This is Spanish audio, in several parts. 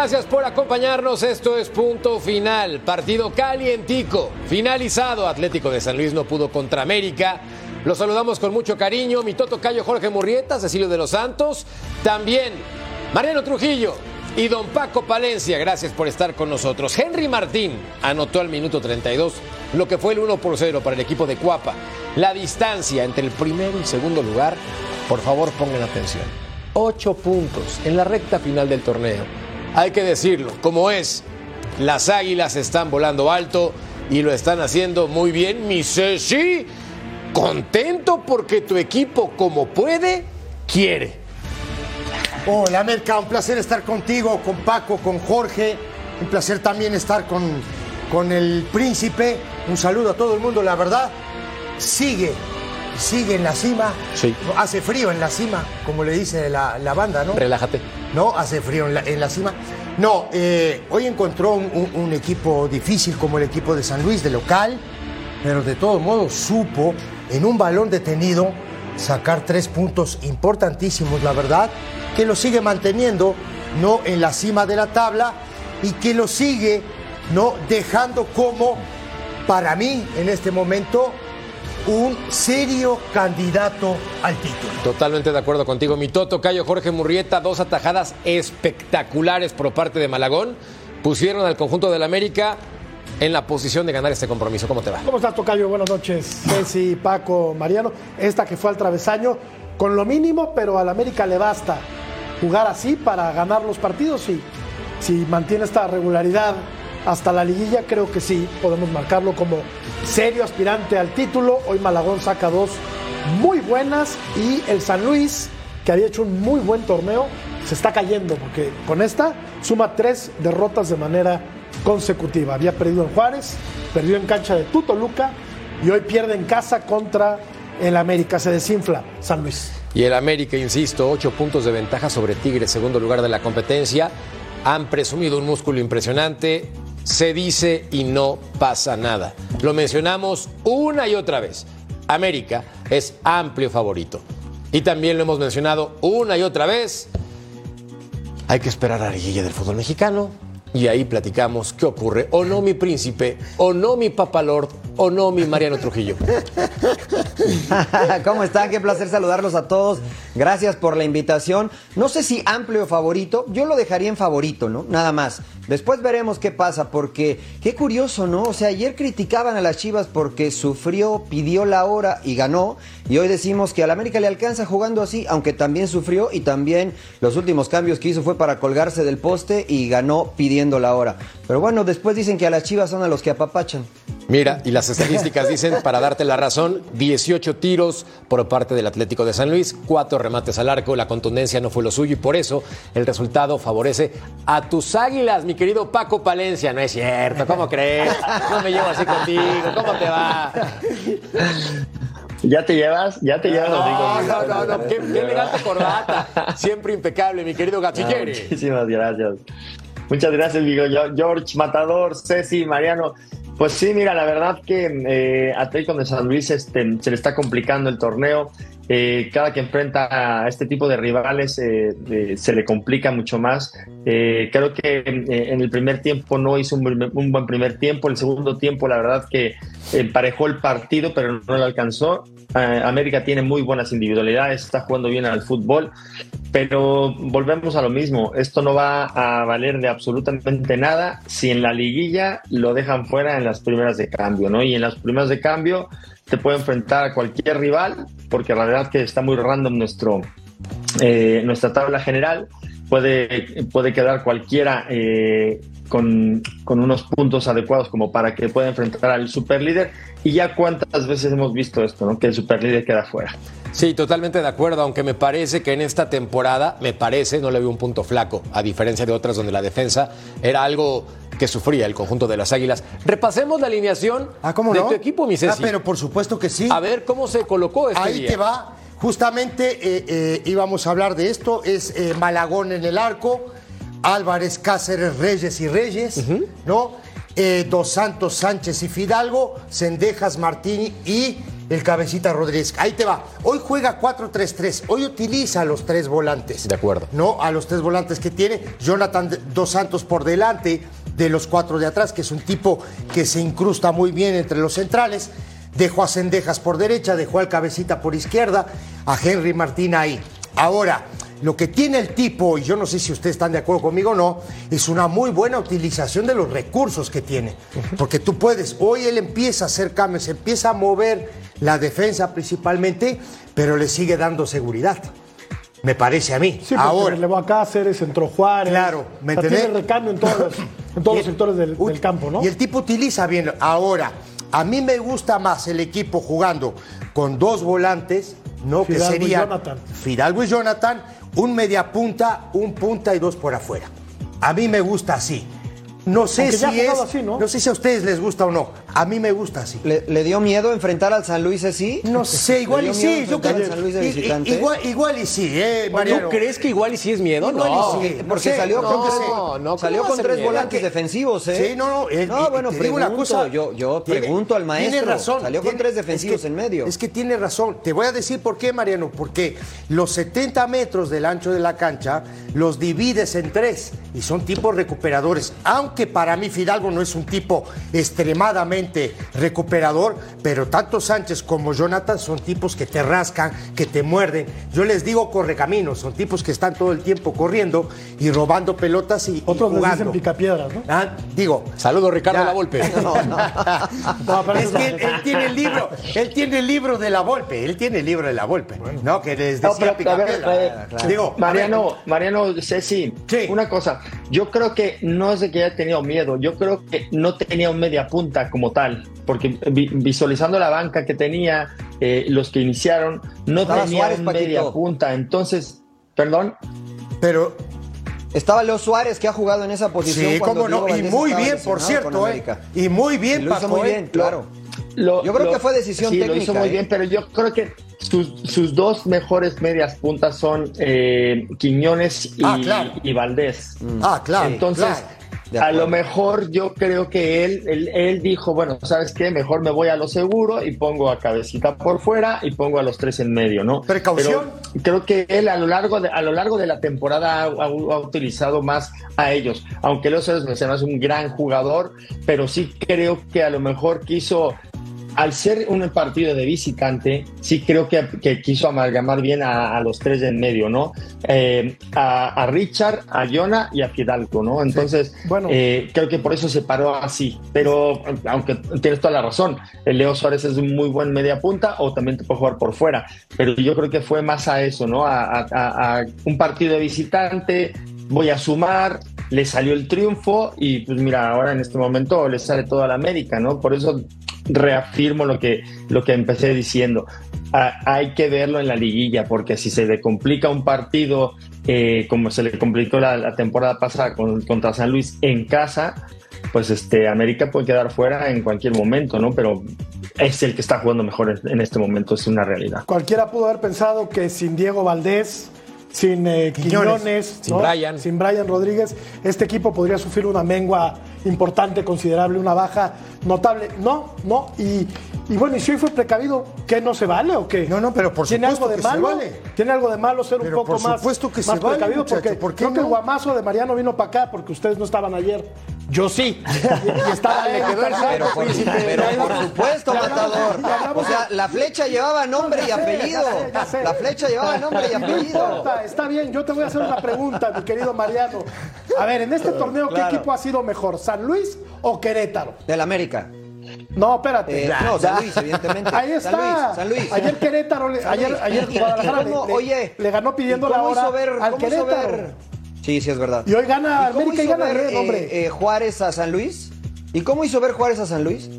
Gracias por acompañarnos. Esto es punto final. Partido calientico, finalizado. Atlético de San Luis no pudo contra América. Los saludamos con mucho cariño. Mi Toto Cayo Jorge Murrieta, Cecilio de los Santos. También Mariano Trujillo y don Paco Palencia. Gracias por estar con nosotros. Henry Martín anotó al minuto 32 lo que fue el 1 por 0 para el equipo de Cuapa. La distancia entre el primero y segundo lugar, por favor pongan atención. Ocho puntos en la recta final del torneo. Hay que decirlo, como es, las águilas están volando alto y lo están haciendo muy bien. Mi Ceci, contento porque tu equipo, como puede, quiere. Hola, Merca, un placer estar contigo, con Paco, con Jorge. Un placer también estar con, con el príncipe. Un saludo a todo el mundo, la verdad. Sigue sigue en la cima. Sí. Hace frío en la cima, como le dice la, la banda, ¿no? Relájate. No, hace frío en la, cima. No, eh, hoy encontró un equipo difícil como el equipo de San Luis, de local, pero de todos modos supo, en un balón detenido, sacar tres puntos importantísimos, la verdad, que lo sigue manteniendo, no en la cima de la tabla, y que lo sigue, no dejando como, para mí, en este momento, un serio candidato al título. Totalmente de acuerdo contigo. Mi Toto Cayo Jorge Murrieta, dos atajadas espectaculares por parte de Malagón. Pusieron al conjunto del América en la posición de ganar este compromiso. ¿Cómo te va? ¿Cómo estás, Tocayo? Buenas noches. Ceci, Paco, Mariano. Esta que fue al travesaño, con lo mínimo, pero al América le basta jugar así para ganar los partidos. Y si mantiene esta regularidad hasta la liguilla, creo que sí, podemos marcarlo como serio aspirante al título. Hoy Malagón saca dos muy buenas y el San Luis, que había hecho un muy buen torneo, se está cayendo porque con esta suma tres derrotas de manera consecutiva. Había perdido en Juárez, perdió en cancha de Tutoluca y hoy pierde en casa contra el América. Se desinfla San Luis. Y el América, insisto, ocho puntos de ventaja sobre Tigres, segundo lugar de la competencia. Han presumido un músculo impresionante. Se dice y no pasa nada. Lo mencionamos una y otra vez. América es amplio favorito. Y también lo hemos mencionado una y otra vez. Hay que esperar a la liguilla del fútbol mexicano. Y ahí platicamos qué ocurre. O no, mi príncipe. O no, mi papalord. O no, mi Mariano Trujillo. ¿Cómo están? Qué placer saludarlos a todos. Gracias por la invitación. No sé si amplio favorito, yo lo dejaría en favorito, ¿no? Nada más. Después veremos qué pasa, porque qué curioso, ¿no? O sea, ayer criticaban a las Chivas porque sufrió, pidió la hora y ganó. Y hoy decimos que al América le alcanza jugando así, aunque también sufrió y también los últimos cambios que hizo fue para colgarse del poste y ganó pidiendo la hora. Pero bueno, después dicen que a las Chivas son a los que apapachan. Mira, y las estadísticas dicen, para darte la razón, 18 tiros por parte del Atlético de San Luis, 4 remates al arco, la contundencia no fue lo suyo y por eso el resultado favorece a tus águilas, mi querido Paco Palencia. No es cierto, ¿cómo crees? No me llevo así contigo, ¿cómo te va? ¿Ya te llevas? ¿Ya te llevas? No, así no, no, no, qué, qué elegante corbata, siempre impecable, mi querido Gatillere. Muchísimas gracias. Muchas gracias. George, Matador, Ceci, Mariano. Pues sí, mira, la verdad que eh, Atlético de San Luis este, se le está complicando el torneo. Eh, cada que enfrenta a este tipo de rivales eh, eh, se le complica mucho más. Eh, creo que eh, en el primer tiempo no hizo un, un buen primer tiempo. El segundo tiempo, la verdad que emparejó el partido, pero no lo alcanzó. Eh, América tiene muy buenas individualidades, está jugando bien al fútbol, pero volvemos a lo mismo. Esto no va a valer de absolutamente nada si en la liguilla lo dejan fuera en las primeras de cambio, ¿no? Y en las primeras de cambio te puede enfrentar a cualquier rival, porque la verdad que está muy random nuestro, eh, nuestra tabla general. Puede, puede quedar cualquiera eh, con, con, unos puntos adecuados como para que pueda enfrentar al superlíder. Y ya cuántas veces hemos visto esto, ¿no? que el superlíder queda fuera. Sí, totalmente de acuerdo, aunque me parece que en esta temporada, me parece, no le veo un punto flaco, a diferencia de otras donde la defensa era algo que sufría el conjunto de las Águilas. Repasemos la alineación ah, ¿cómo de no? tu equipo, mi Ceci. Ah, pero por supuesto que sí. A ver cómo se colocó este Ahí día. te va. Justamente eh, eh, íbamos a hablar de esto. Es eh, Malagón en el arco, Álvarez, Cáceres, Reyes y Reyes, uh -huh. ¿no? Eh, Dos Santos, Sánchez y Fidalgo, Cendejas, Martín y el Cabecita Rodríguez. Ahí te va. Hoy juega 4-3-3. Hoy utiliza a los tres volantes. De acuerdo. No, a los tres volantes que tiene. Jonathan Dos Santos por delante de los cuatro de atrás, que es un tipo que se incrusta muy bien entre los centrales. Dejó a Cendejas por derecha, dejó al Cabecita por izquierda, a Henry Martín ahí. Ahora, lo que tiene el tipo, y yo no sé si ustedes están de acuerdo conmigo o no, es una muy buena utilización de los recursos que tiene. Porque tú puedes, hoy él empieza a hacer cambios, empieza a mover la defensa principalmente, pero le sigue dando seguridad. Me parece a mí. Sí, Ahora, le va a Cáceres, entró Juárez. Claro, ¿me o sea, entendés? Tiene recambio en todos los, en todos los sectores del, del, campo, ¿no? Y el tipo utiliza bien. Ahora, a mí me gusta más el equipo jugando con dos volantes, ¿no? Fidalgo que sería y Jonathan. Fidalgo y Jonathan, un media punta, un punta y dos por afuera. A mí me gusta así. No sé Aunque si es, jugado así, ¿no? no sé si a ustedes les gusta o no. A mí me gusta así. ¿Le, le dio miedo enfrentar al San Luis así? No sé, igual ¿Le y sí. Yo creo- San Luis de i- i- visitante? igual, igual y sí, eh, Mariano. ¿Tú crees que igual y si es miedo? Igual y no. sí. Porque, no salió no, con tres, no, no, ¿cómo salió con tres volantes Que- defensivos, ¿eh? Sí, no, no. el- no, y- bueno, digo una pregunto, cosa, yo, yo tiene- pregunto al maestro. Tiene razón. Salió tiene- con tres es defensivos que- en medio. Es que tiene razón. Te voy a decir por qué, Mariano. Porque los 70 metros del ancho de la cancha los divides en tres y son tipos recuperadores. Aunque para mí Fidalgo no es un tipo extremadamente recuperador, pero tanto Sánchez como Jonathan son tipos que te rascan, que te muerden. Yo les digo correcaminos, son tipos que están todo el tiempo corriendo y robando pelotas y, y Otros les jugando. dicen picapiedras, ¿no? Ah, digo, Saludos, Ricardo. La Volpe. No, pero es que él, él tiene el libro, él tiene el libro de la Volpe, él tiene el libro de la Volpe, ¿no? Que les No, decía pero, a ver, Picapedra. a ver, Digo, Mariano, Mariano, Ceci, Sí. una cosa, yo creo que no es de que haya tenido miedo, yo creo que no tenía un media punta como tal, porque vi- visualizando la banca que tenía, eh, los que iniciaron, no Estaba tenía Suárez, un Paquito. media punta, entonces, perdón, pero Estaba Leo Suárez, que ha jugado en esa posición. sí, cuando cómo no, Diego y muy bien, por cierto, ¿eh? Y muy Y bien, hizo Paco, muy ¿eh? bien, claro. Lo- Yo creo lo- que fue decisión sí, lo hizo técnica, muy ¿eh? bien, pero yo creo que sus, sus dos mejores medias puntas son eh, Quiñones y, Ah, claro. y Valdés. Ah, claro, Entonces, claro. A lo mejor yo creo que él, él, él dijo, bueno, ¿sabes qué? Mejor me voy a lo seguro y pongo a Cabecita por fuera y pongo a los tres en medio, ¿no? Precaución. Pero creo que él a lo largo de, a lo largo de la temporada ha, ha- ha utilizado más a ellos. Aunque los Ceros me es un gran jugador, pero sí creo que a lo mejor quiso al ser un partido de visitante, sí creo que, que quiso amalgamar bien a, a los tres de en medio, ¿no? Eh, a, a Richard, a Jonah y a Fidalgo, ¿no? Entonces, Bueno. eh, creo que por eso se paró así. Pero, aunque tienes toda la razón, el Leo Suárez es un muy buen media punta o también te puede jugar por fuera. Pero yo creo que fue más a eso, ¿no? A- a un partido de visitante, voy a sumar, le salió el triunfo y pues mira, ahora en este momento le sale toda la América, ¿no? Por eso reafirmo lo que, lo que empecé diciendo. Ah, hay que verlo en la liguilla, porque si se le complica un partido eh, como se le complicó la, la temporada pasada con- contra San Luis en casa, pues este América puede quedar fuera en cualquier momento, ¿no? Pero es el que está jugando mejor en, en este momento, es una realidad. Cualquiera pudo haber pensado que sin Diego Valdés, sin eh, Quiñones, Quiñones, sin. Brian. sin Brian Rodríguez, este equipo podría sufrir una mengua importante, considerable, una baja notable. No, no. Y, y bueno, y si hoy fue precavido, ¿qué no se vale o qué? No, no, pero por ¿Tiene supuesto algo de que se malo? vale. ¿Tiene algo de malo ser un poco por más, supuesto que más se vale, precavido? muchacho, porque ¿por qué creo que el guamazo de Mariano vino para acá porque ustedes no estaban ayer. Yo sí. Y, estaba Le quedó el Pero por, pero por supuesto, Matador. O sea, la flecha llevaba nombre y apellido. La flecha llevaba nombre y No apellido. importa, está bien. Yo te voy a hacer una pregunta, mi querido Mariano. A ver, en este torneo, ¿qué Claro. equipo ha sido mejor, San Luis o Querétaro? Del América. No, espérate. Eh, no, San Luis, evidentemente. Ahí está. San Luis, San Luis. Ayer Querétaro, le- San ayer, Luis. ayer ¿Y- y Guadalajara cómo- le, oye, le ganó pidiendo ¿y la hora ver- al Querétaro. ver? Sí, sí, es verdad. Y hoy gana ¿Y América y gana ver, eh, hombre. eh, Juárez a San Luis? ¿Y cómo hizo ver Juárez a San Luis?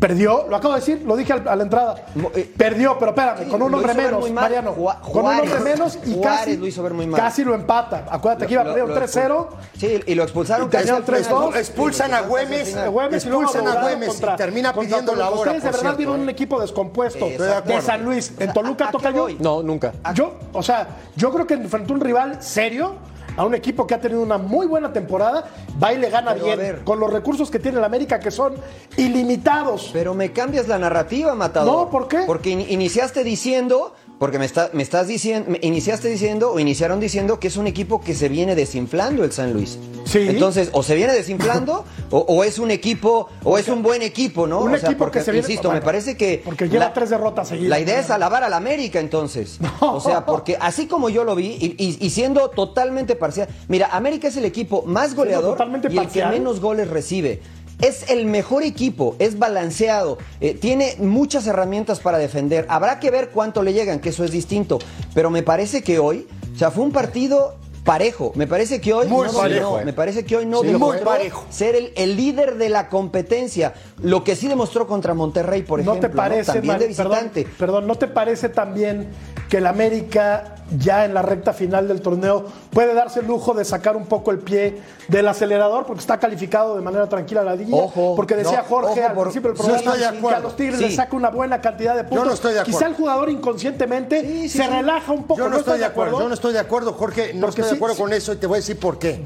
Perdió, lo acabo de decir, lo dije al- a la entrada. Eh, Perdió, pero espérame, sí, con un hombre menos, muy mal. Mariano. Ju- con un hombre menos y casi lo hizo ver muy mal. Casi lo empata. Acuérdate que iba perdiendo lo- 3-0. Sí, y lo expulsaron casi Tenían al final. 3-2. Expulsan a Güemes, Eh, Güemes y expulsan a Güemes contra- y termina pidiendo la hora. Ustedes de verdad cierto, vieron ¿eh? un equipo descompuesto de. San Luis. En Toluca ¿A- a toca yo. No, nunca. Yo, o sea, yo creo que enfrentó un rival serio, a un equipo que ha tenido una muy buena temporada, va y le gana Pero, bien, ver. con los recursos que tiene el América, que son ilimitados. Pero me cambias la narrativa, Matador. No, ¿por qué? Porque in- iniciaste diciendo, porque me, está, me estás diciendo, me iniciaste diciendo o iniciaron diciendo que es un equipo que se viene desinflando el San Luis. Sí. Entonces, o se viene desinflando o, o es un equipo, o es un buen equipo, ¿no? Un O sea, equipo porque, que se viene- insisto, me parece que. porque lleva tres derrotas seguidas. La idea es alabar al América, entonces. O sea, porque así como yo lo vi, y, y- y siendo totalmente parcial. Mira, América es el equipo más goleador y el parcial. que menos goles recibe. Es el mejor equipo, es balanceado, eh, tiene muchas herramientas para defender. Habrá que ver cuánto le llegan, que eso es distinto. Pero me parece que hoy, o sea, fue un partido parejo. Me parece que hoy Muy no parejo, eh. me parece que hoy no Sí, demostró muy parejo. ser el, el líder de la competencia. Lo que sí demostró contra Monterrey, por ¿No ejemplo, te parece, también de Mari- perdón, visitante. perdón, ¿no te parece también que el América ya en la recta final del torneo puede darse el lujo de sacar un poco el pie del acelerador porque está calificado de manera tranquila a la liga? Ojo, porque decía no, Jorge ojo, al por- principio del programa que a los Tigres Sí. le saca una buena cantidad de puntos. no estoy de acuerdo. Quizá el jugador inconscientemente Sí, sí, se sí. relaja un poco. Yo no, estoy de acuerdo, yo no estoy de acuerdo, Jorge, no Porque estoy acuerdo sí. con eso y te voy a decir por qué.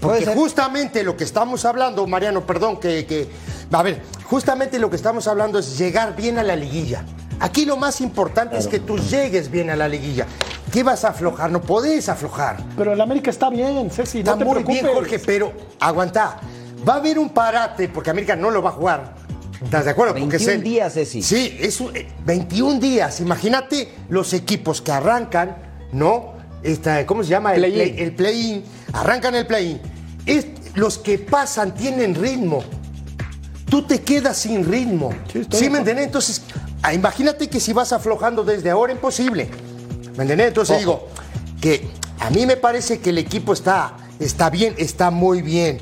Porque justamente lo que estamos hablando, Mariano, perdón, que, que- A ver, justamente lo que estamos hablando es llegar bien a la liguilla. Aquí lo más importante es que tú llegues bien a la liguilla. ¿Qué vas a aflojar? No podés aflojar. Pero el América está bien, Ceci, Está no te muy preocupes. bien, Jorge, pero aguanta. Va a haber un parate porque América no lo va a jugar. ¿Estás de acuerdo? Porque es 21 el- días, Ceci. Sí, es un- eh, 21 días. Imagínate los equipos que arrancan, ¿no? Esta, ¿Cómo se llama? El Play-in. play- el play-in. arrancan el play-in. Los que pasan tienen ritmo. Tú te quedas sin ritmo. Sí, ¿Sí, me entiendes? Entonces, ah, imagínate que si vas aflojando desde ahora, imposible. ¿Me entiendes? Entonces digo que a mí me parece que el equipo está, está bien, está muy bien.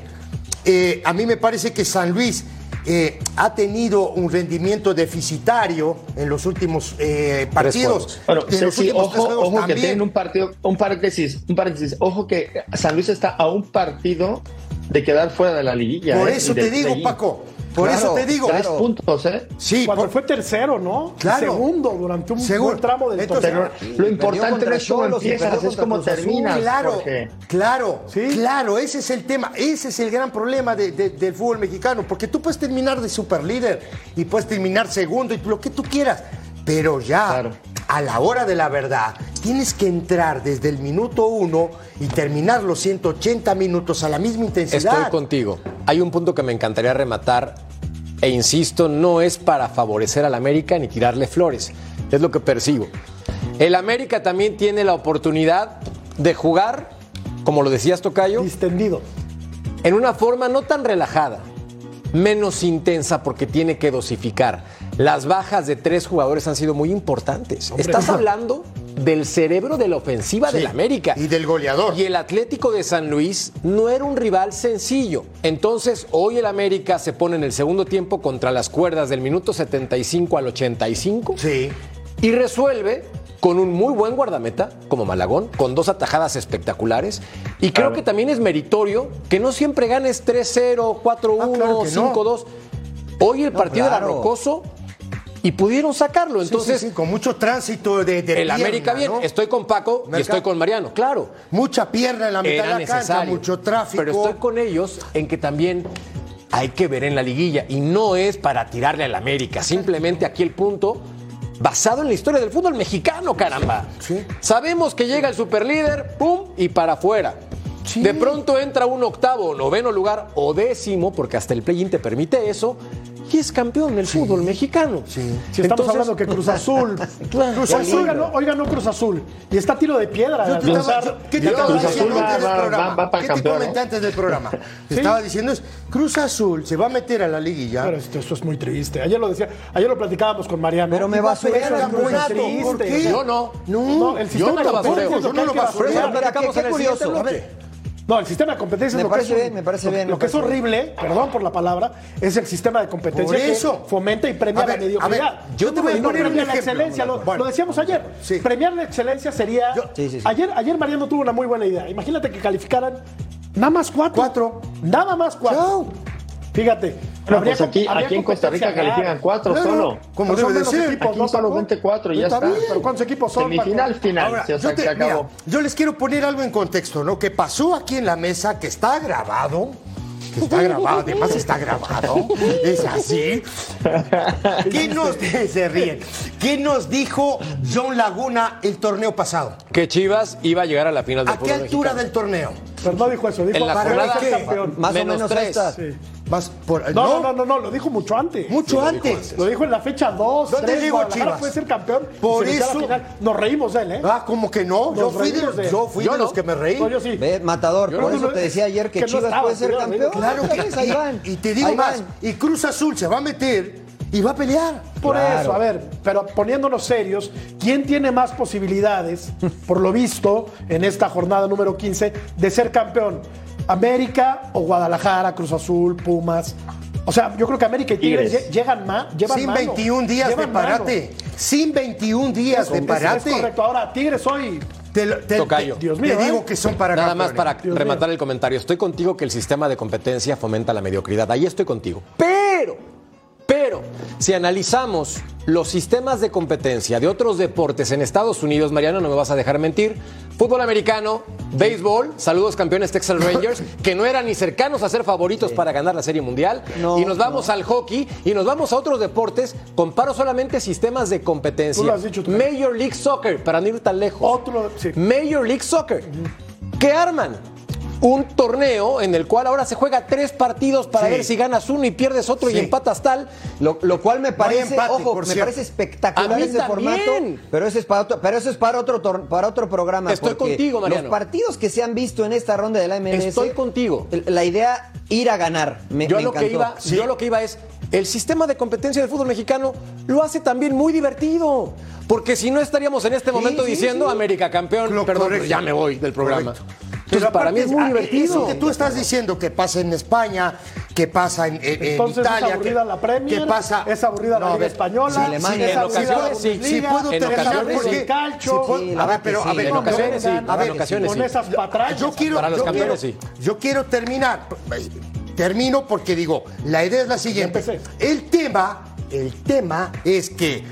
Eh, a mí me parece que San Luis eh, ha tenido un rendimiento deficitario en los últimos eh, partidos. Bueno, En los sí, últimos tres ojo, ojo que tienen un partido, un paréntesis, un paréntesis, ojo que San Luis está a un partido de quedar fuera de la liguilla. Por ¿eh? eso te digo. Paco. Por Claro, eso te digo. Tres Claro. puntos, ¿eh? Sí, Cuando por- fue tercero, ¿no? Claro. Segundo durante un Segundo. buen tramo del torneo. Lo importante no es cómo empiezas, es cómo terminas. Claro, claro, Sí. claro, ese es el tema, ese es el gran problema de- de- del fútbol mexicano, porque tú puedes terminar de superlíder y puedes terminar segundo y lo que tú quieras, pero ya Claro. a la hora de la verdad tienes que entrar desde el minuto uno y terminar los 180 minutos a la misma intensidad. Estoy contigo. Hay un punto que me encantaría rematar e insisto, no es para favorecer al América ni tirarle flores. Es lo que percibo. El América también tiene la oportunidad de jugar, como lo decías Tocayo, Distendido. en una forma no tan relajada, menos intensa porque tiene que dosificar. Las bajas de tres jugadores han sido muy importantes. Estás hablando del cerebro de la ofensiva Sí, del América. y del goleador. Y el Atlético de San Luis no era un rival sencillo. Entonces, hoy el América se pone en el segundo tiempo contra las cuerdas del minuto 75 al 85 Sí. y resuelve con un muy buen guardameta como Malagón, con dos atajadas espectaculares. Y creo que también es meritorio que no siempre ganes 3-0, 4-1, Ah, claro que no. 5-2. Hoy el partido era rocoso y pudieron sacarlo. Entonces, sí, sí, con mucho tránsito de, de el pierna, América bien. ¿no? Estoy con Paco y estoy con Mariano. Claro. Mucha pierna en la mitad Era de la cancha, necesario. mucho tráfico. Pero estoy con ellos en que también hay que ver en la liguilla. Y no es para tirarle al América. Simplemente aquí el punto basado en la historia del fútbol mexicano, caramba. Sí. Sabemos que llega el superlíder, pum, y para afuera. Sí. De pronto entra un octavo noveno lugar o décimo, porque hasta el play-in te permite eso, qué es campeón del fútbol mexicano. Si estamos Entonces- hablando que Cruz Azul. Cruz Azul. Ganó, hoy ganó Cruz Azul. Y está tiro de piedra. Yo te estaba- yo- ¿Qué te estaba diciendo antes del programa? va- va ¿Qué te campeón, comenté ¿no? antes del programa? Te estaba diciendo es Cruz Azul se va a meter a la liguilla. Pero esto, esto es muy triste. Ayer lo decía, ayer lo platicábamos con Mariano. Pero me Y va a basurean pelear el el Cruz campeonato. Azul. ¿Por Triste. qué? Yo no. No, No, el sistema no lo competencia basureo, es lo yo no lo basureo. Arrancamos qué- en el siguiente curioso. A ver, No, el sistema de competencia Me es lo parece que es, bien, me parece bien, Lo que es horrible, perdón por la palabra, es el sistema de competencia Por eso. que fomenta y premia A ver, la mediocridad. a ver, yo te voy a poner la excelencia, lo, Bueno. lo decíamos ayer. Sí. Premiar la excelencia sería. Sí, sí, sí. Ayer, ayer Mariano tuvo una muy buena idea. Imagínate que calificaran nada más cuatro. Cuatro. Nada más cuatro. Chao. Fíjate. Bueno, habría pues aquí, com- habría aquí en Costa Rica califican cuatro Claro. solo. Como debe de menos ser. equipos, Aquí ¿no, solo Paco? 24 y ya Está está. bien. Pero ¿cuántos equipos son? Semifinal, Paco? final. Ahora, yo, te- se acabó. mira, yo les quiero poner algo en contexto, ¿no? Que pasó aquí en la mesa, que está grabado. Que está grabado, además está grabado. Es así. ¿Qué nos, se ríen. ¿Qué nos dijo John Laguna el torneo pasado? Que Chivas iba a llegar a la final del ¿A qué altura mexicano. del torneo? Pero no dijo eso. Dijo En la para jornada. Más Menos o menos tres. esta. Sí. Por, No, no, no, no, no, lo dijo mucho antes. Mucho antes. Lo dijo en la fecha 2, ¿Dónde 3, digo Chivas? puede ser campeón. Por eso-. Nos reímos de él, ¿eh? Ah, como que no. Yo fui de, yo fui Yo de no. los que me reí. No, yo sí. Ve, Matador, Yo por no- eso te decía ayer que, que no Chivas estaba, puede ser campeón. Claro que ¿Ves? ahí van. Y te digo Ahí más. van. Y Cruz Azul se va a meter y va a pelear. Por Claro. eso, a ver, pero poniéndonos serios, ¿quién tiene más posibilidades, por lo visto, en esta jornada número 15, de ser campeón? ¿América o Guadalajara, Cruz Azul, Pumas? O sea, yo creo que América y Tigres, Tigres. lle- llegan más, llevan Sin mano. 21 días de mano. parate. Sin 21 días de Es- es, parate. correcto. Ahora, Tigres hoy. Te, lo- te- Tocayo. te- Dios mío, te ¿eh? digo que son para Nada más campeones. para Dios rematar mío. el comentario. Estoy contigo que el sistema de competencia fomenta la mediocridad. Ahí estoy contigo. Pero, pero, si analizamos los sistemas de competencia de otros deportes en Estados Unidos, Mariano, no me vas a dejar mentir. Fútbol americano, béisbol, saludos campeones Texas Rangers, que no eran ni cercanos a ser favoritos para ganar la Serie Mundial. No, y nos vamos al hockey y nos vamos a otros deportes. Comparo solamente sistemas de competencia. Tú lo has dicho, tú. Major League Soccer, para no ir tan lejos. Otro, sí. Major League Soccer. ¿Qué arman? Un torneo en el cual ahora se juega tres partidos para Sí. ver si ganas uno y pierdes otro y empatas tal. Lo, lo cual me parece, empate, ojo, me cierto. parece espectacular ese también. formato, pero ese es para otro, pero eso es para otro tor- para otro programa. Estoy contigo, Mariano. Los partidos que se han visto en esta ronda de la MLS, Estoy contigo. La idea ir a ganar, me, Yo me lo que iba, yo lo que iba es el sistema de competencia del fútbol mexicano lo hace también muy divertido. Porque si no estaríamos en este momento sí, diciendo sí. América campeón, Lo perdón, correcto. pero ya me voy del programa. Correcto. Entonces, para mí es muy ah, divertido. Eso que tú estás diciendo que pasa en España, que pasa en, en- en Entonces Italia, es aburrida que, la Premier, que pasa es aburrida No, la Liga Española, sí, Alemania, es en ocasiones sí, Bundesliga, sí puedo en terminar ocasiones porque- sí Sí, a ver, pero a ver, En ocasiones sí, a ver, ocasiones con esas patrañas. Yo quiero, Para los yo campeones, quiero- sí. Yo quiero terminar. Termino porque digo, la idea es la siguiente. El tema, el tema es que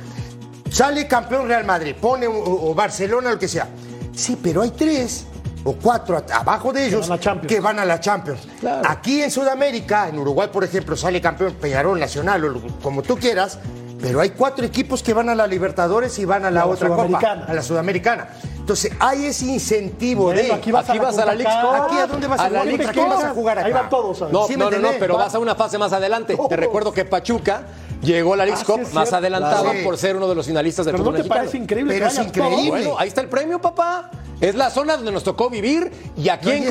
sale campeón Real Madrid, pone o, o Barcelona, lo que sea. Sí, pero hay tres o cuatro at- abajo de ellos van a Champions. que van a la Champions. Aquí en Sudamérica, en Uruguay, por ejemplo, sale campeón Peñarol Nacional o como tú quieras. Pero hay cuatro equipos que van a la Libertadores y van a la, otra copa, Sudamericana. a la Sudamericana. Entonces hay ese incentivo de aquí vas, Aquí a la, vas a la. Cup. ¿Aquí a dónde vas a, A la quién Cup. vas a jugar acá? Ahí van todos, ¿sabes? No, ¿Sí no, no, no, pero Va- vas a una fase más adelante. Te recuerdo que Pachuca llegó la Leagues Ah, sí, Cup más cierto. adelantado Claro. por ser uno de los finalistas del Pero no fútbol te mexicano. parece increíble Pero es increíble. Bueno, ahí está el premio, papá. Es la zona donde nos tocó vivir y aquí Oye, en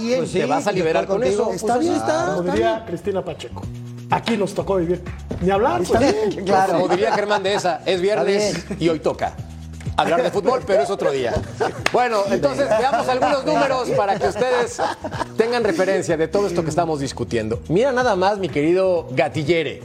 bien, pues, sí, te vas a liberar con contigo. eso. Está Pues, bien. está. Como diría Cristina Pacheco. Aquí nos tocó vivir. Ni hablar. Está pues. bien. Claro. Como diría Germán de esa, es viernes y hoy toca. Hablar de fútbol, pero es otro día. Bueno, entonces veamos algunos números para que ustedes tengan referencia de todo esto que estamos discutiendo. Mira nada más, mi querido Gatillere.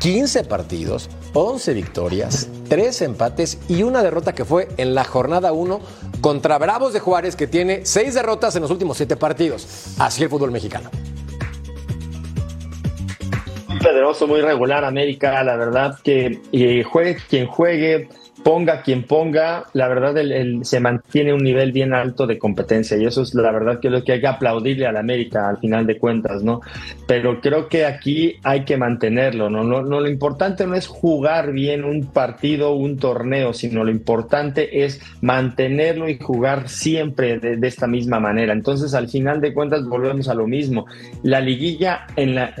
15 partidos, 11 victorias, 3 empates y una derrota que fue en la jornada 1 contra Bravos de Juárez, que tiene 6 derrotas en los últimos 7 partidos. Así el fútbol mexicano. Muy poderoso, muy regular América, la verdad que y juegue quien juegue, ponga quien ponga, la verdad se mantiene un nivel bien alto de competencia y eso es la verdad que lo que hay que aplaudirle a la América al final de cuentas, ¿no? Pero creo que aquí hay que mantenerlo, ¿no? No, no lo importante no es jugar bien un partido, un torneo, sino lo importante es mantenerlo y jugar siempre de, de esta misma manera. Entonces, al final de cuentas volvemos a lo mismo. La liguilla en la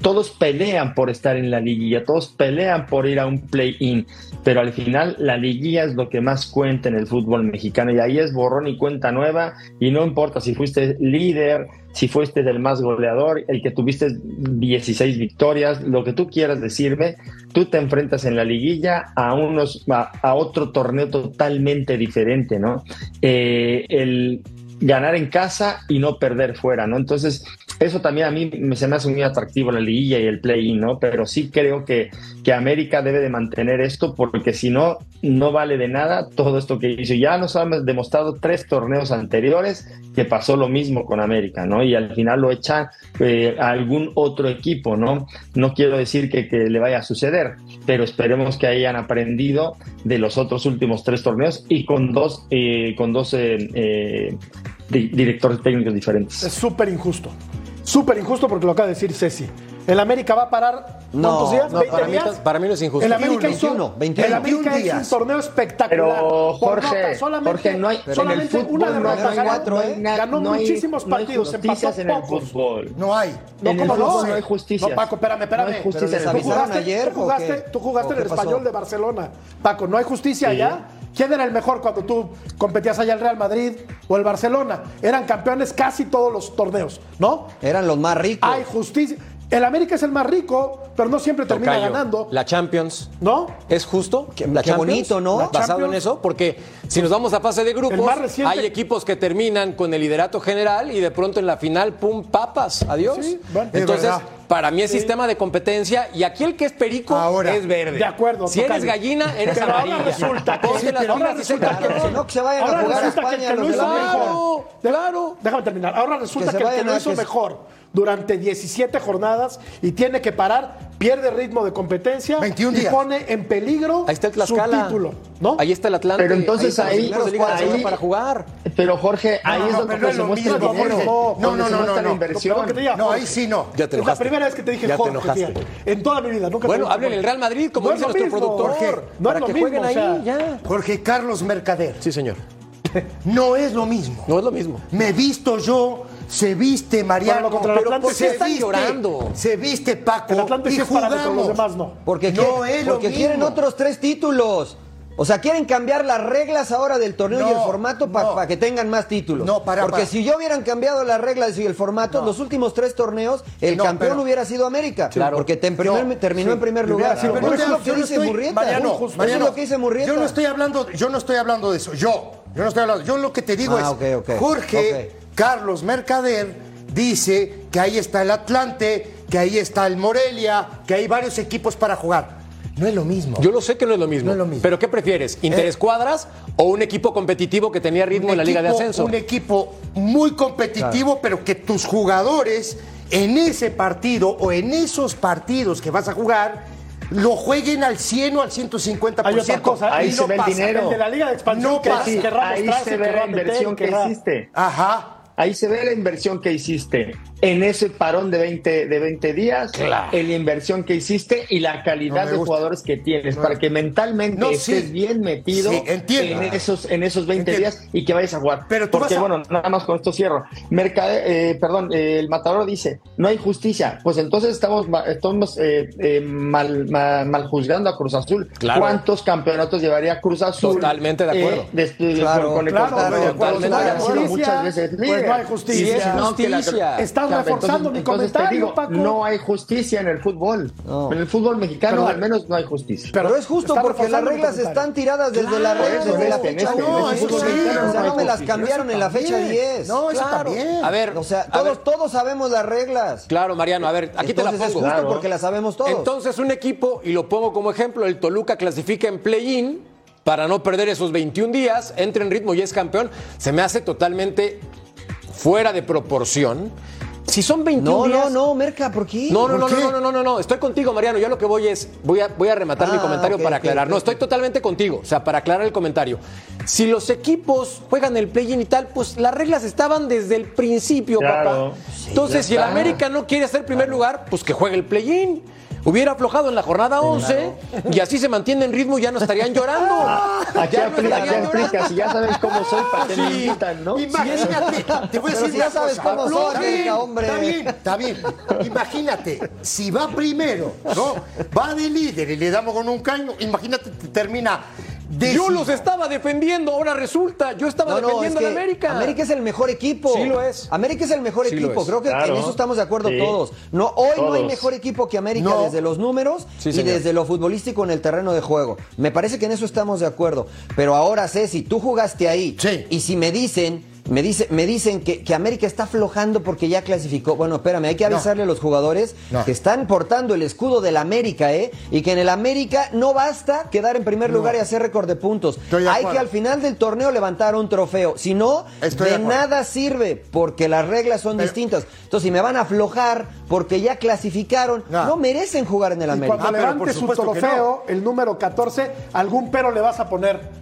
todos pelean por estar en la liguilla, todos pelean por ir a un play-in, pero al final la liguilla es lo que más cuenta en el fútbol mexicano y ahí es borrón y cuenta nueva y no importa si fuiste líder, si fuiste del más goleador, el que tuviste 16 victorias, lo que tú quieras decirme, tú te enfrentas en la liguilla a unos a, otro torneo totalmente diferente, ¿no? Eh, el ganar en casa y no perder fuera, ¿no? Entonces, eso también a mí me, se me hace muy atractivo la liguilla y el play-in, ¿no? Pero sí creo que, que América debe de mantener esto porque si no, no vale de nada todo esto que hizo. Ya nos han demostrado tres torneos anteriores que pasó lo mismo con América, ¿no? Y al final lo echan eh, a algún otro equipo, ¿no? No quiero decir que, que, le vaya a suceder, pero esperemos que hayan aprendido de los otros últimos tres torneos y con dos, eh, con dos eh, directores técnicos diferentes. Es súper injusto. Súper injusto porque lo acaba de decir Ceci. El América va a parar ¿cuántos días? No, para, Mí, para, Mí, no es injusto. El América 21, 21, el América es un torneo espectacular. Pero Jorge, solamente, Jorge no hay, solamente en el una derrota no cuatro, ¿eh? ganó no hay, muchísimos partidos, empató en el fútbol. No hay. No, en el fútbol no hay justicia. No, Paco, espérame, espérame. No hay justicia. ¿Tú jugaste, ayer, tú jugaste, tú jugaste en el español de Barcelona. Paco, ¿no hay justicia allá? ¿Quién era el mejor cuando tú competías allá el Real Madrid o el Barcelona? Eran campeones casi todos los torneos, ¿no? Eran los más ricos. Hay justicia. El América es el más rico, pero no siempre termina ganando. La Champions. ¿No? ¿Es justo? La Qué bonito, ¿no? Basado en eso, porque si nos vamos a fase de grupos, hay equipos que terminan con el liderato general y de pronto en la final, pum, papas, adiós. Entonces, para mí es sistema de competencia y aquí el que es perico es verde. De acuerdo. Si eres gallina, eres pero amarilla. Ahora resulta que, sí, las ahora resulta que, no, que se vayan a jugar a España. Que, que lo hizo mejor. Claro. Déjame terminar. Ahora resulta que, el que lo hizo mejor durante 17 jornadas y tiene que parar, pierde ritmo de competencia y pone en peligro ahí está el su título, ¿no? Ahí está el Atlante. Pero entonces ahí, ahí, para jugar. Pero Jorge, ahí es donde se muestra el dinero. No, no, no, no, la inversión. No, ahí sí no. Ya te es la primera vez que te dije ya Jorge, en toda mi vida. Nunca bueno, hablen el Real Madrid, como dice nuestro productor. Jorge, no para que jueguen ahí, ya. Jorge Carlos Mercader. Sí, señor. No es lo mismo. No es lo mismo. Me he visto yo se viste Mariano contra el se viste, llorando. Se viste Paco el y jugamos. los demás no. Porque, no quieren, porque quieren otros tres títulos. O sea, quieren cambiar las reglas ahora del torneo y el formato para que tengan más títulos. No, para, Porque si yo hubieran cambiado las reglas y el formato, los últimos tres torneos, el campeón hubiera sido América. Claro. Porque terminó en primer lugar. Pero no, es lo que dice Murrieta. Mariano, es lo que dice Murrieta. Yo no estoy hablando, yo no estoy hablando de eso. Yo, yo no estoy hablando. Yo lo que te digo ah, es Jorge Carlos Mercader dice que ahí está el Atlante, que ahí está el Morelia, que hay varios equipos para jugar. No es lo mismo. Yo lo sé que no es lo mismo. Pero ¿qué prefieres? ¿Interescuadras eh, o un equipo competitivo que tenía ritmo en la Liga de Ascenso? Un equipo muy competitivo, pero que tus jugadores en ese partido o en esos partidos que vas a jugar lo jueguen al 100 o al 150%. Hay otra cosa, ahí se ve el dinero. de la Liga de Expansión no pasa. ahí se ve la inversión que hiciste. Ajá. Ahí se ve la inversión que hiciste en ese parón de 20, de 20 días, en la inversión que hiciste y la calidad de jugadores que tienes, para que mentalmente estés bien metido en, esos, en esos 20 días y que vayas a jugar. Pero Porque, bueno, nada más con esto cierro. Mercade, eh, perdón, el matador dice, no hay justicia. Pues entonces estamos, estamos eh, eh, mal, mal, juzgando a Cruz Azul. ¿Cuántos campeonatos llevaría Cruz Azul? Totalmente de acuerdo. claro, con, el claro, muchas veces pues no hay justicia. no justicia. Estás reforzando mi comentario, Paco. No hay justicia en el fútbol. En el fútbol mexicano al menos no hay justicia. Pero, es justo porque las reglas están tiradas desde la, desde la fecha no, eso sí, o sea, no me las cambiaron en la fecha 10. No, eso también. A ver, o sea, todos, todos sabemos las reglas. Claro, Mariano, a ver, aquí te la pongo. es justo porque las sabemos todos. Entonces, un equipo, y lo pongo como ejemplo, el Toluca clasifica en play-in para no perder esos 21 días, entra en ritmo y es campeón, se me hace totalmente fuera de proporción si son 21 No, días. no, no, Merca, ¿por qué? No, no, no, ¿Por qué? no, no, no, no, no, estoy contigo, Mariano. Yo lo que voy es, voy a, voy a rematar mi Ah, comentario para aclarar. no, estoy totalmente contigo. O sea, para aclarar el comentario. Si los equipos juegan el play-in y tal, pues las reglas estaban desde el principio, Claro. papá. Entonces, si el. América no quiere ser primer lugar, pues que juegue el play-in. Hubiera aflojado en la jornada 11 y así se mantiene en ritmo y ya no estarían llorando. Aquí Ya no aplica, aquí estarían llorando. Si ya sabes cómo soy, ¿para qué me Sí. invitan, no? Imagínate, te voy a decir si ya sabes cosa. cómo soy, Está América, bien, hombre. Está bien, está bien. Imagínate, si va primero, ¿no? Va de líder y le damos con un caño, imagínate, termina Yo los estaba defendiendo, ahora resulta. Yo estaba No, no, defendiendo es a que América. América es el mejor equipo. Sí lo es. América es el mejor Sí equipo. Creo que Claro. en eso estamos de acuerdo Sí. todos. No, hoy no hay mejor equipo que América No. desde los números Sí, y señor. desde lo futbolístico en el terreno de juego. Me parece que en eso estamos de acuerdo. Pero ahora, Ceci, tú jugaste ahí. Sí. Y si me dicen, me, dice, me dicen que, que América está aflojando porque ya clasificó. Bueno, espérame, hay que No. avisarle a los jugadores No. que están portando el escudo del América, ¿eh? Y que en el América no basta quedar en primer lugar y hacer récord de puntos. Estoy Hay que al final del torneo levantar un trofeo. Si no, Estoy de nada sirve porque las reglas son Pero- distintas. Entonces, si me van a aflojar porque ya clasificaron, No. no, merecen jugar en el Y América. cuando Ah, levante su trofeo, el número 14, algún pero le vas a poner.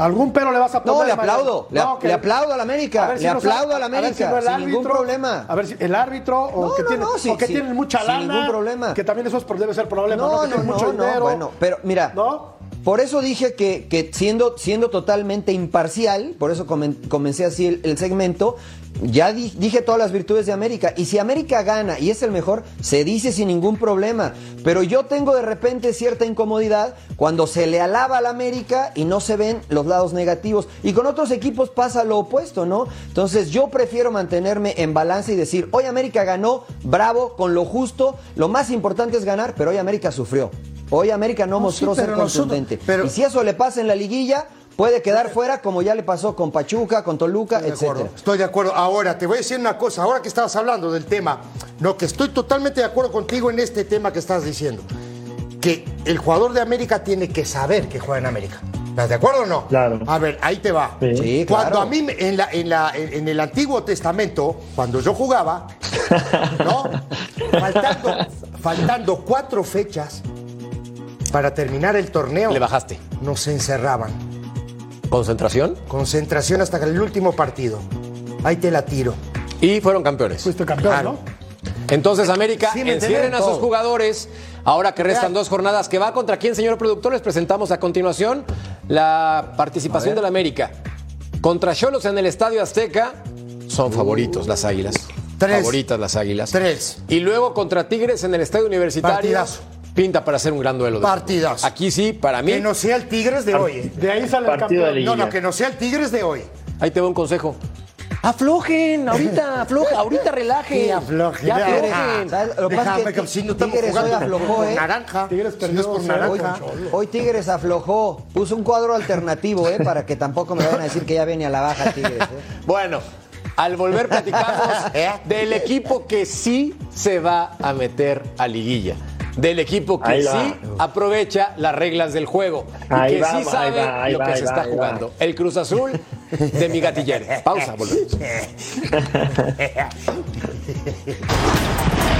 Algún pero le vas a poner. No, le aplaudo, le, No, que- le aplaudo a la América, a si le aplaudo a la a si América, no el sin ningún problema. A ver si el árbitro o No, que no, tiene, no, sí, o que sí, tienen mucha sin lana. ningún problema. Que también eso debe ser problema, ¿no? No, Que no, no, mucho no, dinero. bueno, pero mira, ¿No? por eso dije que, que siendo, siendo totalmente imparcial, por eso comen- comencé así el, el segmento, ya di- dije todas las virtudes de América. Y si América gana y es el mejor, se dice sin ningún problema. Pero yo tengo de repente cierta incomodidad cuando se le alaba a la América y no se ven los lados negativos. Y con otros equipos pasa lo opuesto, ¿no? Entonces yo prefiero mantenerme en balance y decir, hoy América ganó, bravo, con lo justo, lo más importante es ganar, pero hoy América sufrió. Hoy América no, No, mostró sí, ser nosotros- contundente. pero- y si eso le pasa en la liguilla, puede quedar fuera como ya le pasó con Pachuca, con Toluca, Estoy de acuerdo, etcétera. Estoy de acuerdo. Ahora, te voy a decir una cosa. Ahora que estabas hablando del tema, no, que estoy totalmente de acuerdo contigo en este tema que estás diciendo. Que el jugador de América tiene que saber que juega en América. ¿Estás de acuerdo o no? Claro. A ver, ahí te va. Sí. Cuando claro. a mí, me- en, la- en la- en- en el Antiguo Testamento, cuando yo jugaba, ¿no? Faltando, faltando cuatro fechas para terminar el torneo, Le bajaste. nos encerraban. Concentración. Concentración hasta el último partido. Ahí te la tiro. Y fueron campeones. Fuiste campeón, Claro. ¿no? Entonces, América, Sí, encierren a sus jugadores. Ahora que restan dos jornadas, que va contra quién, señor productor, les presentamos a continuación la participación de la América. Contra Cholos en el Estadio Azteca, son favoritos las Águilas. Tres. Favoritas las Águilas. Tres. Y luego contra Tigres en el Estadio Universitario. Partidazo. Pinta para hacer un gran duelo. de Partidazo. Aquí sí, para mí. Que no sea el Tigres de hoy. eh. De ahí sale el Partido de campeón. No, no, que no sea el Tigres de hoy. Ahí te doy un consejo. Aflojen, ahorita, aflojen, ahorita relajen. Que aflojen, Ya aflojen. ¿Sabes? Lo que pasa es Déjame que si no Tigres hoy aflojó, con ¿eh? naranja. Tigres perdió 2-0 naranja. Hoy, hoy Tigres aflojó, puso un cuadro alternativo, ¿eh? Para que tampoco me vayan a decir que ya viene a la baja Tigres, ¿eh? Bueno, al volver platicamos ¿Eh? del equipo que sí se va a meter a liguilla. Del equipo que Ahí va. sí aprovecha las reglas del juego. Y que va, sí sabe va, lo que se está jugando. El Cruz Azul de mi gatillero. Pausa, volvemos.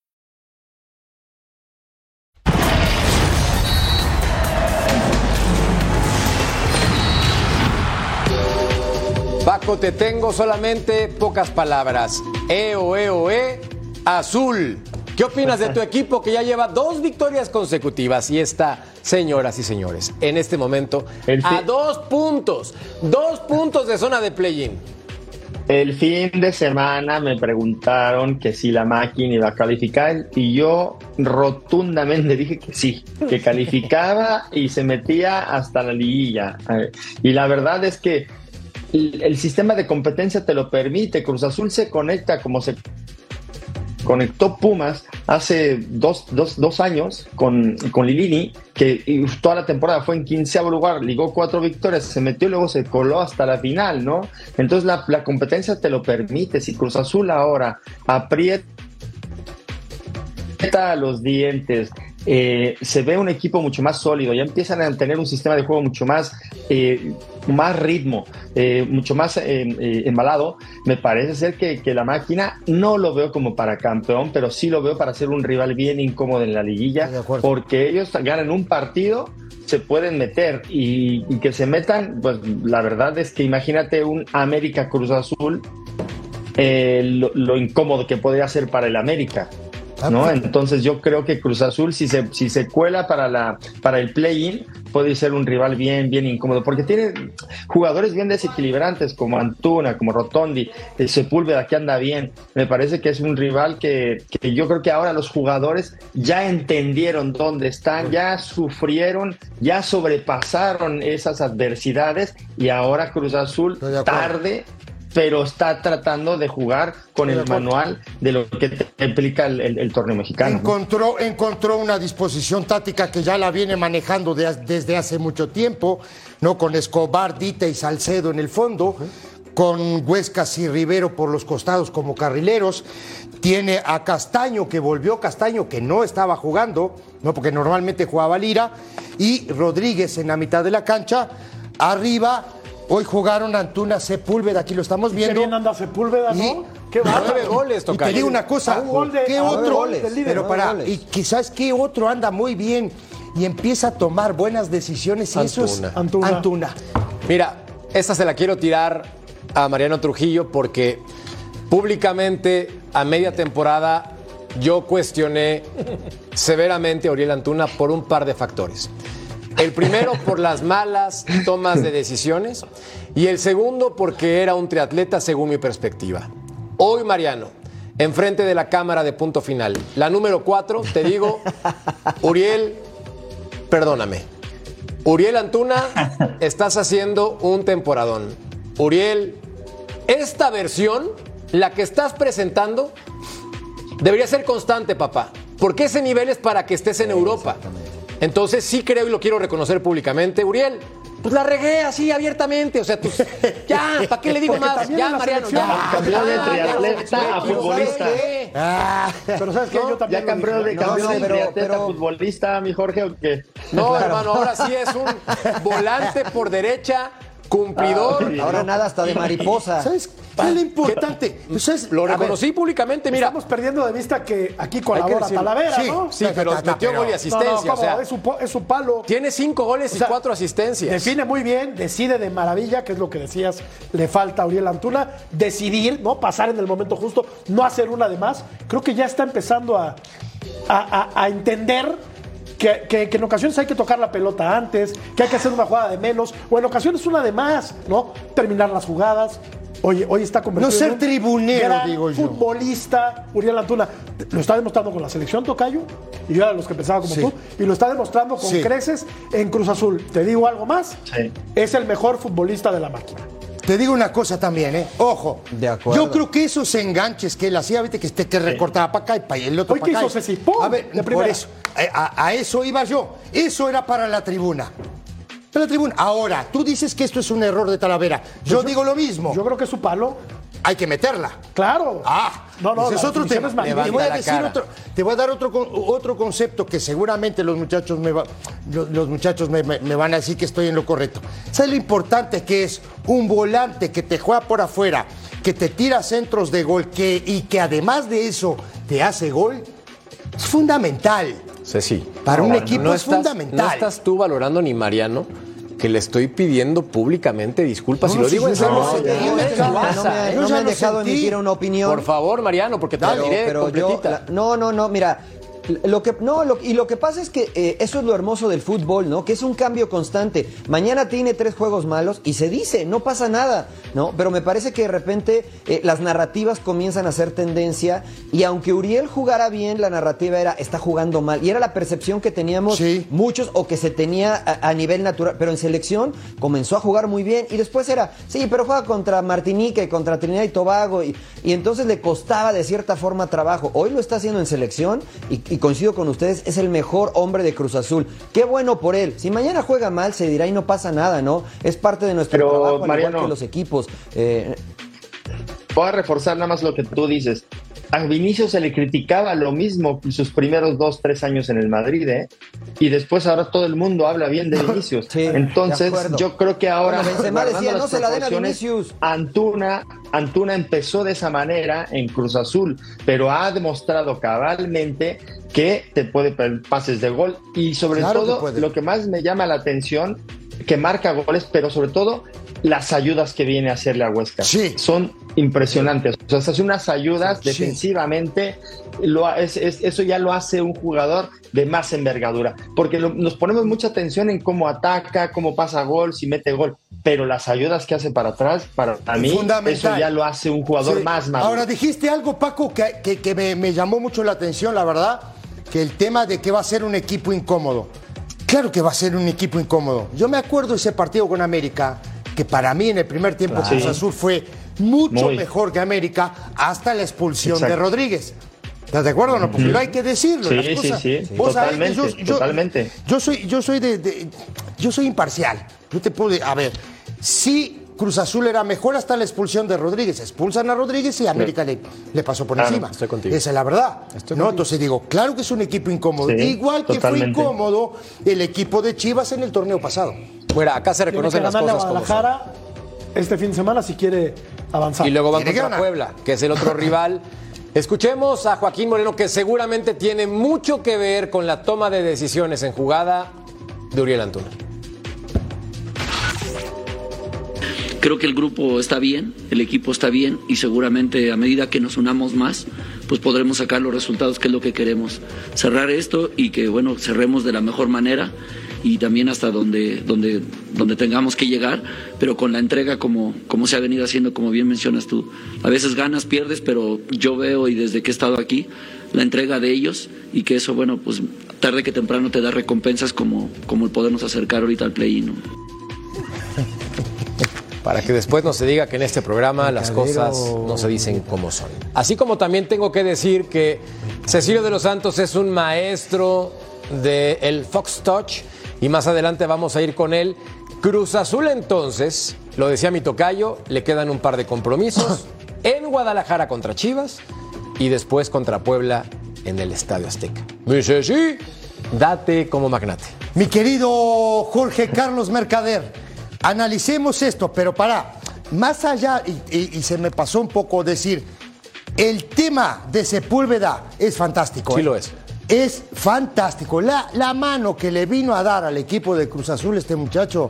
Paco, te tengo solamente pocas palabras. Eo, eo, e, azul. ¿Qué opinas de tu equipo que ya lleva dos victorias consecutivas y está, señoras y señores, en este momento a dos puntos, dos puntos de zona de play-in? El fin de semana me preguntaron que si la máquina iba a calificar y yo rotundamente dije que sí, que calificaba y se metía hasta la liguilla. Eh, Y la verdad es que el, sistema de competencia te lo permite. Cruz Azul se conecta como se conectó Pumas hace dos, dos, dos años con, con Lilini, que toda la temporada fue en quinceavo lugar, ligó cuatro victorias, se metió y luego se coló hasta la final, ¿no? Entonces la, la competencia te lo permite. Si Cruz Azul ahora aprieta los dientes, eh, se ve un equipo mucho más sólido, ya empiezan a tener un sistema de juego mucho más, eh, más ritmo, eh, mucho más eh, eh, embalado. Me parece ser que, que la máquina no lo veo como para campeón, pero sí lo veo para ser un rival bien incómodo en la liguilla, porque ellos ganan un partido se pueden meter y, y que se metan, pues la verdad es que imagínate un América Cruz Azul, eh, lo, lo incómodo que podría ser para el América. ¿No? Entonces yo creo que Cruz Azul, si se, si se cuela para, la, para el play-in, puede ser un rival bien, bien incómodo, porque tiene jugadores bien desequilibrantes como Antuna, como Rotondi, el Sepúlveda que anda bien. Me parece que es un rival que, que yo creo que ahora los jugadores ya entendieron dónde están, ya sufrieron, ya sobrepasaron esas adversidades y ahora Cruz Azul tarde pero está tratando de jugar con el manual de lo que te implica el, el- el torneo mexicano. ¿no? Encontró, encontró una disposición táctica que ya la viene manejando de- desde hace mucho tiempo, ¿no? Con Escobar, Dita y Salcedo en el fondo, con Huescas y Rivero por los costados como carrileros. Tiene a Castaño, que volvió Castaño, que no estaba jugando, ¿no? Porque normalmente jugaba Lira, y Rodríguez en la mitad de la cancha. Arriba, hoy jugaron Antuna Sepúlveda, aquí lo estamos Qué viendo. bien anda Sepúlveda, ¿no? Y- Qué. Nueve goles, Y te digo una cosa, un gol de- ¿qué a nueve otro? goles líder, pero para, goles. y quizás qué otro anda muy bien y empieza a tomar buenas decisiones y eso es Antuna. Antuna. Antuna. Mira, esta se la quiero tirar a Mariano Trujillo porque públicamente a media temporada yo cuestioné severamente a Uriel Antuna por un par de factores. El primero por las malas tomas de decisiones y el segundo porque era un triatleta según mi perspectiva. Hoy, Mariano, enfrente de la cámara de punto final, la número cuatro, te digo, Uriel, perdóname. Uriel Antuna, estás haciendo un temporadón. Uriel, esta versión, la que estás presentando, debería ser constante, papá. Porque ese nivel es para que estés en Europa. Entonces sí creo y lo quiero reconocer públicamente. Uriel, pues la regué así abiertamente. O sea, tú, ya, ¿para qué le digo Porque más? Ya, Mariano, ya. cambió de triatleta a futbolista. ¿sabes qué? Pero ¿sabes qué? Yo también ¿Ya cambió de, no, de triatleta pero- futbolista, mi Jorge, o qué? No, hermano, ahora sí es un volante por derecha, cumplidor. Ahora nada hasta de mariposa. ¿Sabes qué es lo importante? ¿Sabes? Lo ver, reconocí públicamente, mira. Estamos perdiendo de vista que aquí que colabora decirlo. Talavera, Sí, ¿no? Sí, pero Ta, ta, ta, metió pero- gol y No, asistencia. no, o ¿cómo? sea, es, su, es su palo. tiene cinco goles O y cuatro asistencias. Define muy bien, decide de maravilla, que es lo que decías, le falta a Uriel Antuna, decidir, ¿no? Pasar en el momento justo, no hacer una de más. Creo que ya está empezando a, a- a- a entender que, que- que en ocasiones hay que tocar la pelota antes, que hay que hacer una jugada de menos, o en ocasiones una de más, ¿no? Terminar las jugadas. Oye, hoy está convertido No ser en un tribunero, gran digo yo. futbolista, Uriel Antuna. Lo está demostrando con la selección Tocayo, y yo era de los que pensaba como Sí. tú, y lo está demostrando con Sí. creces en Cruz Azul. Te digo algo más, Sí. es el mejor futbolista de la máquina. Te digo una cosa también, ¿eh? Ojo. De acuerdo. Yo creo que esos enganches que él hacía, viste, que, este, que recortaba para acá y para el otro Hoy, para ¿qué acá. hizo Ceci? ¡Pum! A ver, por eso. eh, A, a eso iba yo. Eso era para la tribuna. Para la tribuna. Ahora, tú dices que esto es un error de Talavera. Yo, digo lo mismo. Yo creo que es su palo. Hay que meterla. Claro. Ah, no, no, ese es otro tema. es Te voy, a decir otro, te voy a dar otro, otro concepto que seguramente los muchachos, me, va- los, los muchachos me, me- me van a decir que estoy en lo correcto. ¿Sabes lo importante que es un volante que te juega por afuera, que te tira centros de gol que, y que además de eso te hace gol? Es fundamental. Ceci. Para un equipo no es estás- fundamental. No estás tú valorando ni Mariano que le estoy pidiendo públicamente disculpas. No, y lo digo en serio. ¿eh? sé, ¿Qué yo te ya lo pasa, no me, eh? Han dejado emitir una opinión. Por favor, Mariano, porque te la Pero, diré pero yo, completita. la- no, no, no, mira, Lo que, no, lo- y lo que pasa es que eh, eso es lo hermoso del fútbol, ¿no? Que es un cambio constante. Mañana tiene tres juegos malos y se dice, no pasa nada, ¿no? Pero me parece que de repente eh, las narrativas comienzan a ser tendencia y aunque Uriel jugara bien, la narrativa era, está jugando mal. Y era la percepción que teníamos Sí. muchos o que se tenía a, a nivel natural. Pero en selección comenzó a jugar muy bien y después era, sí, pero juega contra Martinica y contra Trinidad y Tobago y, y entonces le costaba de cierta forma trabajo. Hoy lo está haciendo en selección y, y coincido con ustedes, es el mejor hombre de Cruz Azul. Qué bueno por él. Si mañana juega mal, se dirá y no pasa nada, ¿no? Es parte de nuestro Pero, trabajo, al igual que los equipos. Eh, Voy a reforzar nada más lo que tú dices. A Vinicius se le criticaba lo mismo sus primeros dos, tres años en el Madrid, ¿eh? Y después ahora todo el mundo habla bien de Vinicius. Sí, Entonces, yo creo que ahora. Bueno, Benzema guardando decía, las "No se la den a proporciones, Vinicius". Antuna, Antuna empezó de esa manera en Cruz Azul, pero ha demostrado cabalmente que te puede pases de gol y sobre Claro todo lo que más me llama la atención que marca goles, pero sobre todo las ayudas que viene a hacerle a Huesca. Sí. Son impresionantes. O sea, hace unas ayudas Sí. defensivamente, lo, ha- es- es- eso ya lo hace un jugador de más envergadura, porque lo- nos ponemos mucha atención en cómo ataca, cómo pasa gol, si mete gol, pero las ayudas que hace para atrás, para a mí, eso ya lo hace un jugador Sí. más maduro. Ahora dijiste algo, Paco, que, que- que me, me llamó mucho la atención, la verdad, que el tema de que va a ser un equipo incómodo. Claro que va a ser un equipo incómodo. Yo me acuerdo ese partido con América, que para mí en el primer tiempo Cruz Sí. Azul fue mucho Muy. mejor que América hasta la expulsión Exacto. de Rodríguez. ¿Estás de acuerdo o no? Porque no hay que decirlo. Sí, las sí, cosas. sí, Vos sabés que totalmente, totalmente. Yo soy, yo soy de, de- yo soy imparcial. Yo te puedo, a ver, si Cruz Azul era mejor hasta la expulsión de Rodríguez, expulsan a Rodríguez y América le, le pasó por Claro, encima. estoy contigo. Esa es la verdad. ¿no? Entonces digo, claro que es un equipo incómodo. Sí, Igual que totalmente. fue incómodo el equipo de Chivas en el torneo pasado. Bueno, acá se reconocen las cosas como son. Este fin de semana si quiere avanzar. Y luego que contra ganar. Puebla, que es el otro rival. Escuchemos a Joaquín Moreno, que seguramente tiene mucho que ver con la toma de decisiones en jugada de Uriel Antuna. Creo que el grupo está bien, el equipo está bien y seguramente a medida que nos unamos más, pues podremos sacar los resultados que es lo que queremos. Cerrar esto y que bueno, cerremos de la mejor manera y también hasta donde, donde, donde tengamos que llegar, pero con la entrega como, como se ha venido haciendo, como bien mencionas tú. A veces ganas, pierdes, pero yo veo y desde que he estado aquí, la entrega de ellos y que eso, bueno, pues tarde que temprano te da recompensas como, como el podernos acercar ahorita al play-in. ¿no? Para que después no se diga que en este programa las cosas no se dicen como son. Así como también tengo que decir que Cecilio de los Santos es un maestro del Fox Touch y más adelante vamos a ir con él. Cruz Azul entonces, lo decía mi tocayo, le quedan un par de compromisos en Guadalajara contra Chivas y después contra Puebla en el Estadio Azteca. Me dice, sí, date como magnate. Mi querido Jorge Carlos Mercader, analicemos esto, pero para, más allá, y, y- y se me pasó un poco decir, el tema de Sepúlveda es fantástico. Sí ¿eh? lo es. Es fantástico. La, la mano que le vino a dar al equipo de Cruz Azul este muchacho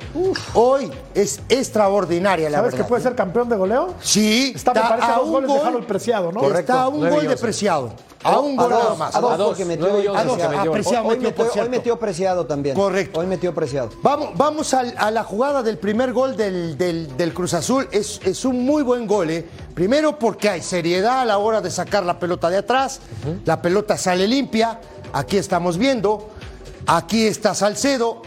hoy es extraordinaria, la ¿Sabes verdad. que puede ser campeón de goleo? Sí, Está, me parece, a dos un goles de gol- Harold Preciado, ¿no? Está a un gol de. Preciado. A un gol nada más. a dos, A dos, porque metió, nueve y once a dos, que metió. Preciado hoy, metió, metió, por hoy cierto. metió preciado también. Correcto. Hoy metió preciado. Vamos, vamos a, la jugada del primer gol del, del- del Cruz Azul. Es, es un muy buen gol. ¿eh? Primero porque hay seriedad a la hora de sacar la pelota de atrás. La pelota sale limpia. Aquí estamos viendo. Aquí está Salcedo.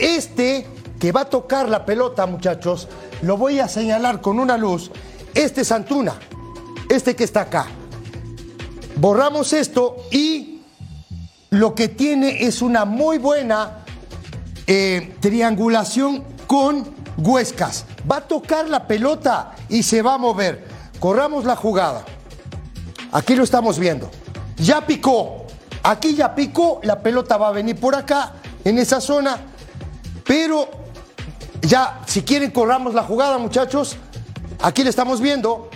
Este que va a tocar la pelota, muchachos, lo voy a señalar con una luz. Este es Antuna. Este que está acá. Borramos esto y lo que tiene es una muy buena eh, triangulación con Huescas. Va a tocar la pelota y se va a mover. Corramos la jugada. Aquí lo estamos viendo. Ya picó. Aquí ya picó. La pelota va a venir por acá, en esa zona. Pero ya, si quieren, corramos la jugada, muchachos. Aquí le estamos viendo.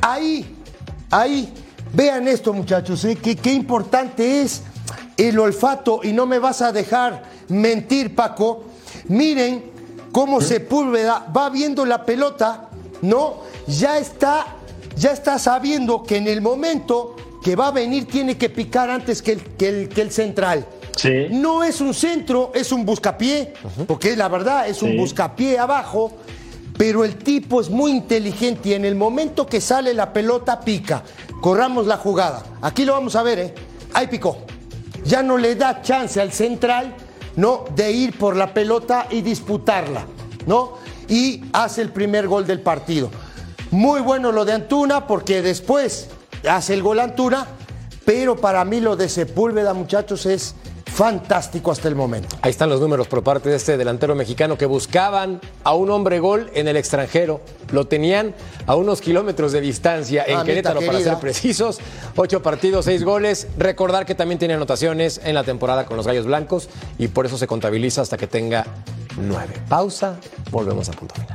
Ahí, ahí. Vean esto, muchachos. ¿eh? Qué, qué importante es el olfato. Y no me vas a dejar mentir, Paco. Miren cómo Sepúlveda va viendo la pelota, ¿no? Ya está, ya está sabiendo que en el momento que va a venir tiene que picar antes que el, que el, que el central. Sí. No es un centro, es un buscapié, porque la verdad es un buscapié abajo, pero el tipo es muy inteligente y en el momento que sale la pelota pica. Corramos la jugada. Aquí lo vamos a ver, ¿eh? Ahí picó. Ya no le da chance al central, ¿no? De ir por la pelota y disputarla, ¿no? Y hace el primer gol del partido. Muy bueno lo de Antuna porque después hace el gol Antuna, pero para mí lo de Sepúlveda, muchachos, es fantástico hasta el momento. Ahí están los números por parte de este delantero mexicano que buscaban a un hombre gol en el extranjero. Lo tenían a unos kilómetros de distancia en Mamita Querétaro, para ser precisos. Ocho partidos, seis goles. Recordar que también tiene anotaciones en la temporada con los Gallos Blancos y por eso se contabiliza hasta que tenga nueve. Pausa, volvemos a punto final.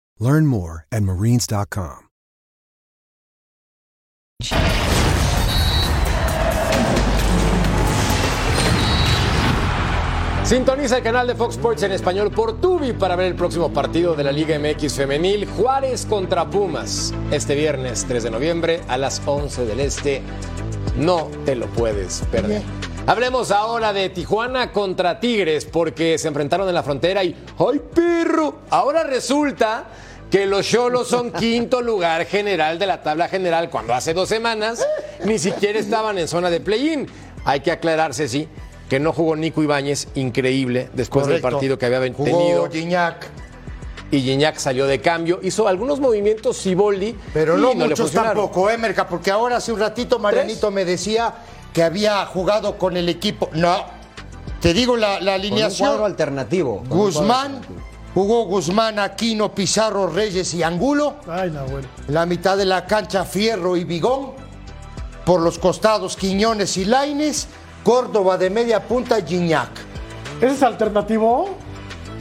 Learn more at marines.com. Sintoniza el canal de Fox Sports en español por Tubi para ver el próximo partido de la Liga MX Femenil, Juárez contra Pumas, este viernes 3 de noviembre a las 11 del Este. No te lo puedes perder. Hablemos ahora de Tijuana contra Tigres porque se enfrentaron en la frontera y ¡ay perro! Ahora resulta que los Cholos son quinto lugar general de la tabla general cuando hace dos semanas ni siquiera estaban en zona de play-in. Hay que aclararse, sí, que no jugó Nico Ibáñez, increíble, después del partido que había Jugó tenido. Gignac, Y Gignac salió de cambio, hizo algunos movimientos Siboldi, pero y no, muchos tampoco, ¿eh, Merca? Porque ahora hace un ratito Marianito me decía que había jugado con el equipo. No, te digo la, la Con un alineación. cuadro alternativo. con cuadro Guzmán, alternativo. Jugó Guzmán, Aquino, Pizarro, Reyes y Angulo. Ay, no, bueno. En la mitad de la cancha, Fierro y Bigón. Por los costados, Quiñones y Laines. Córdoba de media punta, Gignac. ¿Ese es alternativo?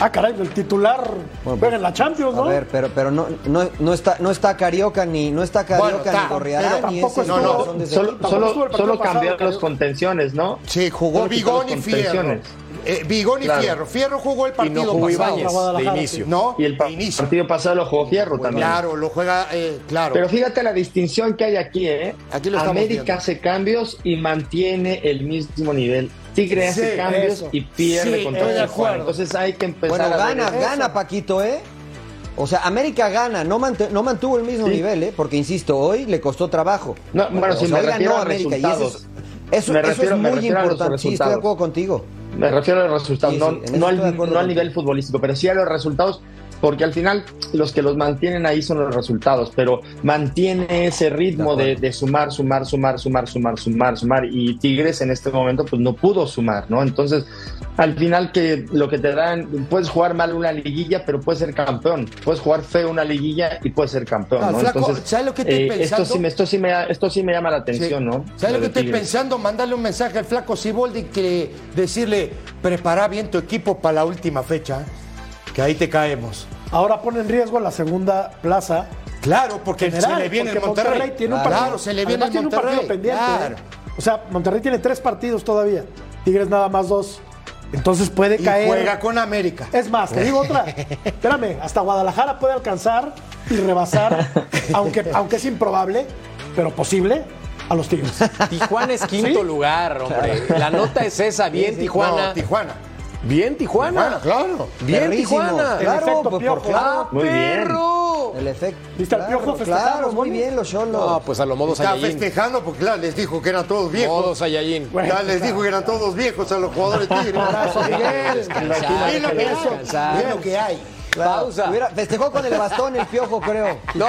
Ah, caray, el titular juega en la Champions, ¿no? A ver, pero, pero no, no, no está, no está Carioca ni no está Carioca Bueno, está, ni Gorriarán ese de ese Solo, solo, estuvo el partido solo pasado, cambiaron los contenciones, ¿no? Sí, jugó Bigón y Fierro. Eh, Bigón y Claro. Fierro. Fierro jugó el Y partido no jugó pasado. Ibáñez de inicio. No, Y el pa- inicio. partido pasado lo jugó Fierro también. Claro, lo juega, eh, claro. Pero fíjate la distinción que hay aquí, ¿eh? Aquí lo América viendo. hace cambios y mantiene el mismo nivel. Tigre hace Sí, cambios eso. y pierde Sí, contra Tijuana. acuerdo. Entonces hay que empezar Bueno, a ver gana, eso. gana Paquito, ¿eh? O sea, América gana, no, mante- no mantuvo el mismo Sí. nivel, ¿eh? Porque, insisto, hoy le costó trabajo. No, bueno, O si sea, me hoy refiero ganó a América y eso, es, eso, Me eso refiero- es muy importante. Sí, estoy de acuerdo contigo. Me refiero a los resultados, Sí, no, sí, no, al, no al nivel futbolístico, pero sí a los resultados, porque al final los que los mantienen ahí son los resultados, pero mantiene ese ritmo De de, sumar, sumar, sumar, sumar, sumar, sumar, sumar, y Tigres en este momento pues no pudo sumar, ¿no? Entonces, al final que lo que te dan, puedes jugar mal una liguilla, pero puedes ser campeón, puedes jugar feo una liguilla y puedes ser campeón, Ah, ¿no? flaco, Entonces, ¿sabes lo que estoy eh, pensando? esto, sí me, esto, sí me, esto sí me llama la Sí. atención, ¿no? ¿Sabes lo que estoy Tigres. pensando? Mandarle un mensaje al flaco Siboldi que decirle, prepara bien tu equipo para la última fecha, que ahí te caemos. Ahora pone en riesgo la segunda plaza. Claro, porque general, se le viene el Monterrey. tiene un claro, partido, se le viene el tiene un Monterrey. partido pendiente. Claro. ¿eh? O sea, Monterrey tiene tres partidos todavía. Tigres nada más dos. Entonces puede Y caer. juega con América. Es más, te digo otra. Espérame, hasta Guadalajara puede alcanzar y rebasar, aunque, aunque es improbable, pero posible, a los Tigres. Tijuana es quinto Sí. lugar, hombre. La nota es esa, bien Tijuana. No, Tijuana. Bien Tijuana. Tijuana, claro. Bien Perrísimo. Tijuana. El Claro, efecto pues, Piojo. claro. Muy bien. perro! El efecto. ¿Viste al claro, Piojo festejando, Claro, muy bien los cholos. No, pues a lo modo Está festejando porque claro, les dijo que eran todos viejos. Modo Saiyajin. Ya les dijo que eran todos viejos a los jugadores Tigres. Abrazo, Miguel. Lo que lo que hay. Claro, Pausa. hubiera- festejó con el bastón el piojo, creo. No.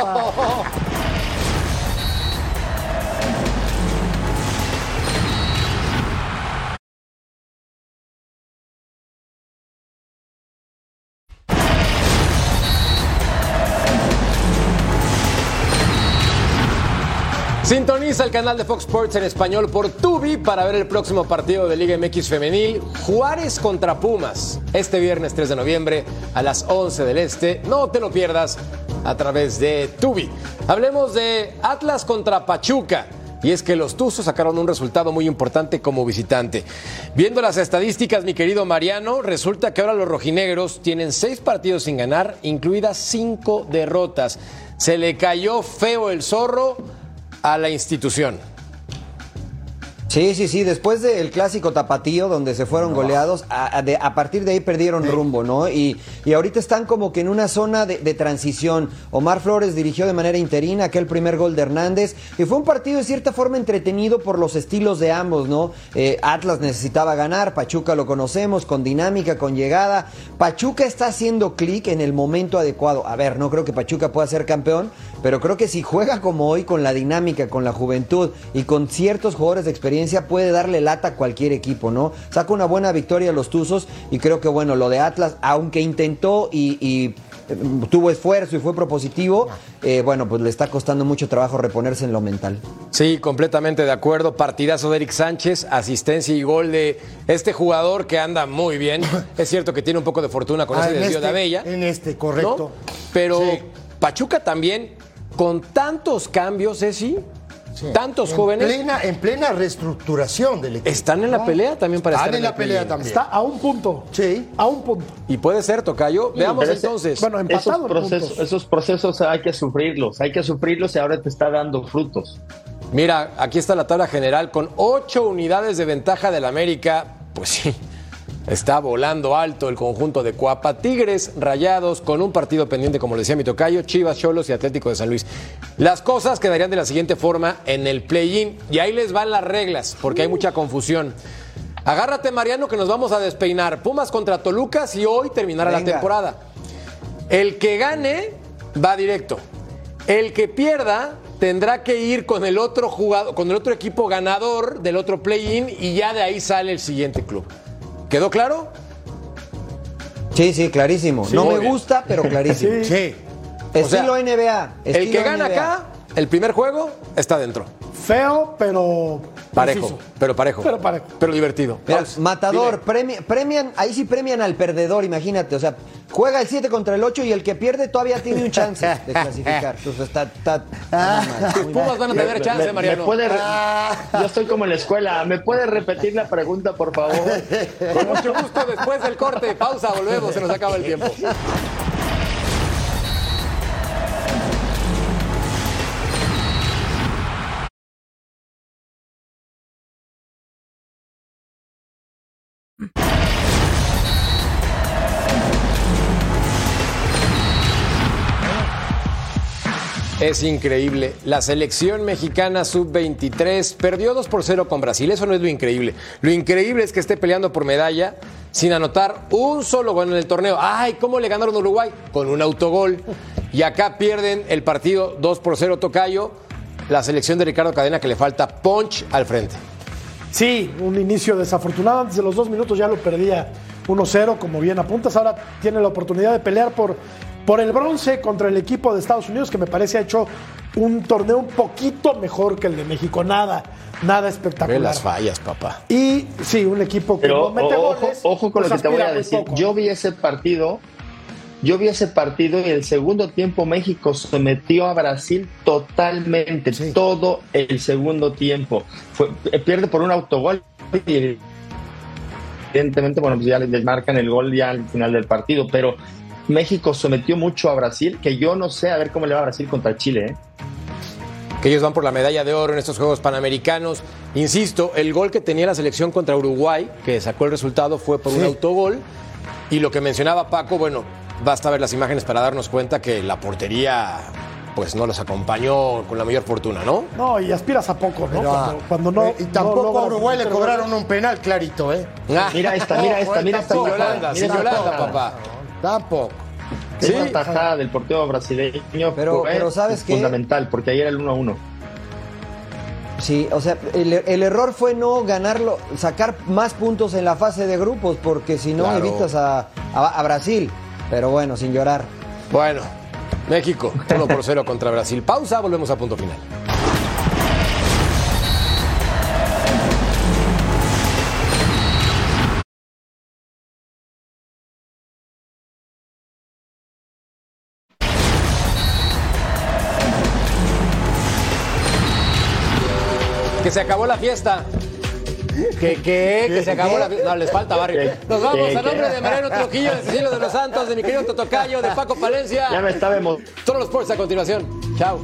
El canal de Fox Sports en español por Tubi para ver el próximo partido de Liga MX Femenil, Juárez contra Pumas, este viernes 3 de noviembre a las 11 del Este. No te lo pierdas a través de Tubi. Hablemos de Atlas contra Pachuca. Y es que los Tuzos sacaron un resultado muy importante como visitante. Viendo las estadísticas, mi querido Mariano, resulta que ahora los rojinegros tienen seis partidos sin ganar, incluidas cinco derrotas. Se le cayó feo el zorro a la institución. Sí, sí, sí, después del clásico tapatío donde se fueron goleados, a, a de- a partir de ahí perdieron rumbo, ¿no? Y, y ahorita están como que en una zona de, de transición. Omar Flores dirigió de manera interina aquel primer gol de Hernández y fue un partido de cierta forma entretenido por los estilos de ambos, ¿no? Eh, Atlas necesitaba ganar, Pachuca lo conocemos, con dinámica, con llegada. Pachuca está haciendo clic en el momento adecuado. A ver, no creo que Pachuca pueda ser campeón, pero creo que si juega como hoy, con la dinámica, con la juventud y con ciertos jugadores de experiencia, puede darle lata a cualquier equipo, ¿no? Saca una buena victoria a los Tuzos y creo que, bueno, lo de Atlas, aunque intentó y, y, eh, tuvo esfuerzo y fue propositivo, eh, bueno, pues le está costando mucho trabajo reponerse en lo mental. Sí, completamente de acuerdo. Partidazo de Eric Sánchez, asistencia y gol de este jugador que anda muy bien. Es cierto que tiene un poco de fortuna con Ah, ese desvío este, de Abella. En este, ¿no? correcto. Pero Sí. Pachuca también, con tantos cambios, Ceci, Sí. tantos En jóvenes, Plena, en plena reestructuración del equipo. están en la ¿no? pelea también para Están estar en la pelea también. Está a un punto. Sí. A un punto. Y puede ser, Tocayo. Veamos ese- entonces. Bueno, Esos empatado en procesos, esos procesos hay que sufrirlos, hay que sufrirlos y ahora te está dando frutos. Mira, aquí está la tabla general con ocho unidades de ventaja del América. Pues sí, está volando alto el conjunto de Cuapa. Tigres rayados con un partido pendiente, como le decía mi tocayo, Chivas, Cholos y Atlético de San Luis. Las cosas quedarían de la siguiente forma en el play-in. Y ahí les van las reglas, porque hay mucha confusión. Agárrate, Mariano, que nos vamos a despeinar. Pumas contra Toluca si hoy terminara la temporada. El que gane va directo. El que pierda tendrá que ir con el otro jugador, con el otro equipo ganador del otro play-in y ya de ahí sale el siguiente club. ¿Quedó claro? Sí, sí, clarísimo. no me gusta, pero clarísimo. Sí. Estilo sea, NBA. el que gana NBA. acá, el primer juego, está dentro. Feo, pero. Parejo, preciso. pero parejo. Pero parejo. Pero divertido. Mira, matador, dile. premi- premian, ahí sí premian al perdedor, imagínate. O sea, juega el 7 contra el 8 y el que pierde todavía tiene un chance de clasificar. Entonces está, está- mal. Pumas van a tener chance, me, Mariano. me puede re- Ah. Yo estoy como en la escuela. ¿Me puede repetir la pregunta, por favor? Con mucho gusto, después del corte, pausa, volvemos, se nos acaba el tiempo. Es increíble. La selección mexicana sub-23 perdió 2 por 0 con Brasil. Eso no es lo increíble. Lo increíble es que esté peleando por medalla sin anotar un solo gol en el torneo. ¡Ay! ¿Cómo le ganaron Uruguay? Con un autogol. Y acá pierden el partido 2 por 0 Tocayo. La selección de Ricardo Cadena que le falta punch al frente. Sí, un inicio desafortunado. Antes de los dos minutos ya lo perdía 1-0, como bien apuntas. Ahora tiene la oportunidad de pelear por, por el bronce contra el equipo de Estados Unidos, que me parece ha hecho un torneo un poquito mejor que el de México. Nada, nada Ve espectacular. las fallas, papá. Y sí, un equipo que Pero no mete ojo, goles, ojo con pues lo que te voy a decir. poco. Yo vi ese partido, yo vi ese partido y el segundo tiempo México sometió a Brasil totalmente, Sí. todo el segundo tiempo. Fue- eh, pierde por un autogol y evidentemente, bueno, pues ya les marcan el gol ya al final del partido, pero México sometió mucho a Brasil, que yo no sé a ver cómo le va a Brasil contra Chile, ¿eh? que ellos van por la medalla de oro en estos Juegos Panamericanos. Insisto, el gol que tenía la selección contra Uruguay, que sacó el resultado, fue por un autogol. Y lo que mencionaba Paco, bueno, basta ver las imágenes para darnos cuenta que la portería pues no los acompañó con la mayor fortuna, ¿no? No, y aspiras a poco, ¿no? Pero, cuando, cuando no. eh, y tampoco no a Uruguay le cobraron un penal clarito, ¿eh? Ah, Mira esta, mira esta, mira esta. sin Yolanda, sin Yolanda, papá. Tampoco. Sí. Esa tajada del portero brasileño Pero- fue pero ¿sabes qué? fundamental, porque ayer era el 1-1. Sí, o sea, el, el error fue no ganarlo, sacar más puntos en la fase de grupos, porque si no Claro. evitas a, a- a Brasil. Pero bueno, sin llorar. Bueno, México, 1 por 0 contra Brasil. Pausa, volvemos a punto final. Que se acabó la fiesta. ¿Qué, qué? Que se acabó la fiesta. No, les falta barrio. Nos vamos ¿Qué, a nombre de Mariano Trujillo, de Cecilio de los Santos, de mi querido Totocayo, de Paco Palencia. Ya me estaba Todos los sports a continuación. Chao.